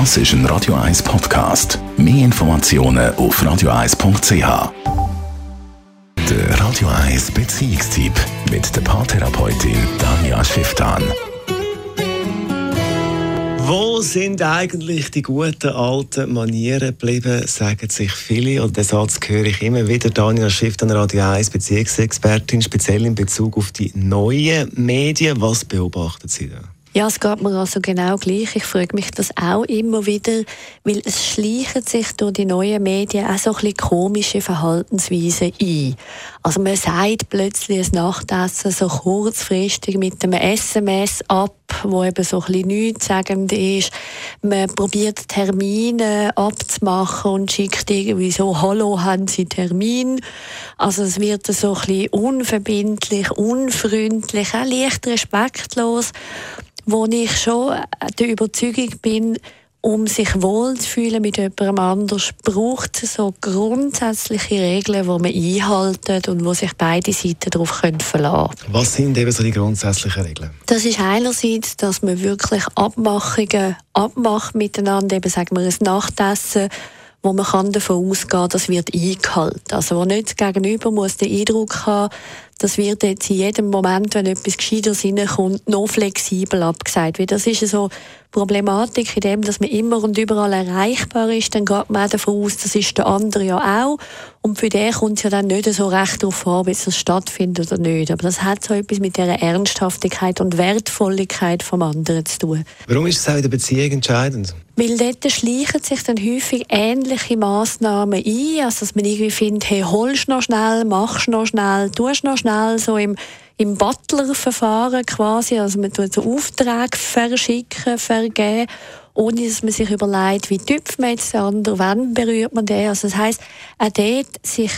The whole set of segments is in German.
Das ist ein Radio 1 Podcast. Mehr Informationen auf radio1.ch. Der Radio 1 Beziehungstyp mit der Paartherapeutin Danja Schifftan. Wo sind eigentlich die guten alten Manieren geblieben, sagen sich viele. Und den Satz höre ich immer wieder. Daniel Schiff, an Radio 1, Beziehungsexpertin, speziell in Bezug auf die neuen Medien. Was beobachten Sie da? Ja, es geht mir also genau gleich. Ich frage mich das auch immer wieder, weil es schleichen sich durch die neuen Medien auch so ein bisschen komische Verhaltensweisen ein. Also man sagt plötzlich ein Nachtessen so kurzfristig mit einem SMS ab, wo eben so ein bisschen nichtssagend ist. Man probiert Termine abzumachen und schickt irgendwie so, hallo, haben Sie Termin? Also es wird so ein bisschen unverbindlich, unfreundlich, auch leicht respektlos wo ich schon der Überzeugung bin, um sich wohlzufühlen mit jemandem anders, braucht es so grundsätzliche Regeln, die man einhalten und wo sich beide Seiten darauf verlassen können. Was sind eben so die grundsätzlichen Regeln? Das ist einerseits, dass man wirklich Abmachungen abmacht miteinander, eben sagen wir ein Nachtessen, wo man kann davon ausgehen kann, das wird eingehalten. Also wo nicht das Gegenüber muss den Eindruck haben, das wird jetzt in jedem Moment, wenn etwas Gescheites reinkommt, noch flexibel abgesagt. Weil das ist so Problematik in dem, dass man immer und überall erreichbar ist, dann geht man davon aus, das ist der andere ja auch. Und für den kommt es ja dann nicht so recht darauf an, ob es stattfindet oder nicht. Aber das hat so etwas mit dieser Ernsthaftigkeit und Wertvolligkeit vom anderen zu tun. Warum ist es auch in der Beziehung entscheidend? Weil dort schleichen sich dann häufig ähnliche Massnahmen ein, also dass man irgendwie findet, hey, holst noch schnell, machst noch schnell, tust noch schnell, so im, im Butler-Verfahren quasi, also man tut so Aufträge verschicken, vergeben, ohne dass man sich überlegt, wie tüpft man jetzt den anderen, wann berührt man den, also das heisst, auch dort sich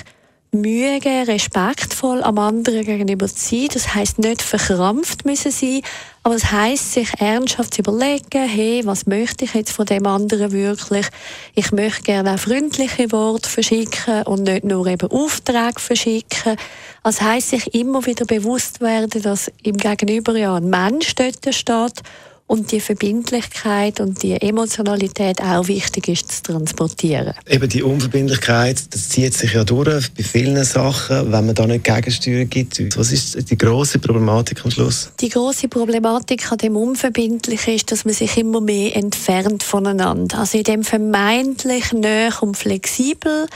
Mühe geben, respektvoll am anderen gegenüber zu sein. Das heißt nicht verkrampft müssen sein, aber es heißt sich ernsthaft zu überlegen, hey, was möchte ich jetzt von dem anderen wirklich? Ich möchte gerne auch freundliche Worte verschicken und nicht nur eben Aufträge verschicken. Also heißt sich immer wieder bewusst werden, dass im Gegenüber ja ein Mensch dort steht und die Verbindlichkeit und die Emotionalität auch wichtig ist zu transportieren. Eben die Unverbindlichkeit, das zieht sich ja durch bei vielen Sachen, wenn man da nicht Gegensteuer gibt. Was ist die große Problematik am Schluss? Die große Problematik an dem Unverbindlichen ist, dass man sich immer mehr entfernt voneinander. Also in dem vermeintlich näher und flexibel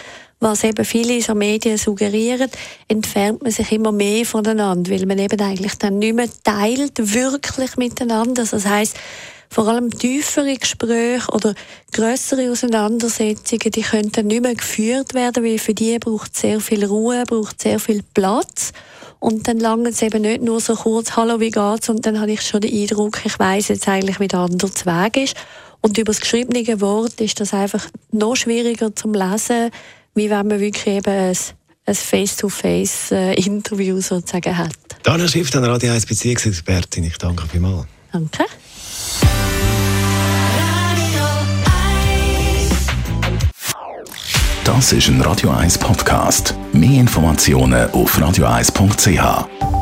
was eben viele in so Medien suggerieren, entfernt man sich immer mehr voneinander, weil man eben eigentlich dann nicht mehr teilt, wirklich miteinander. Also das heißt, vor allem tiefere Gespräche oder größere Auseinandersetzungen, die können dann nicht mehr geführt werden, weil für die braucht sehr viel Ruhe, braucht sehr viel Platz. Und dann lange es eben nicht nur so kurz, hallo, wie geht's? Und dann habe ich schon den Eindruck, ich weiß jetzt eigentlich, wie der andere Weg ist. Und über das geschriebene Wort ist das einfach noch schwieriger zum Lesen, wie wenn man wirklich eben ein, ein Face-to-Face-Interview äh, sozusagen hat. Daniel Schiff, dann Radio 1 Beziehungsexpertin. Ich danke vielmals. Danke. Das ist ein Radio 1 Podcast. Mehr Informationen auf radio1.ch.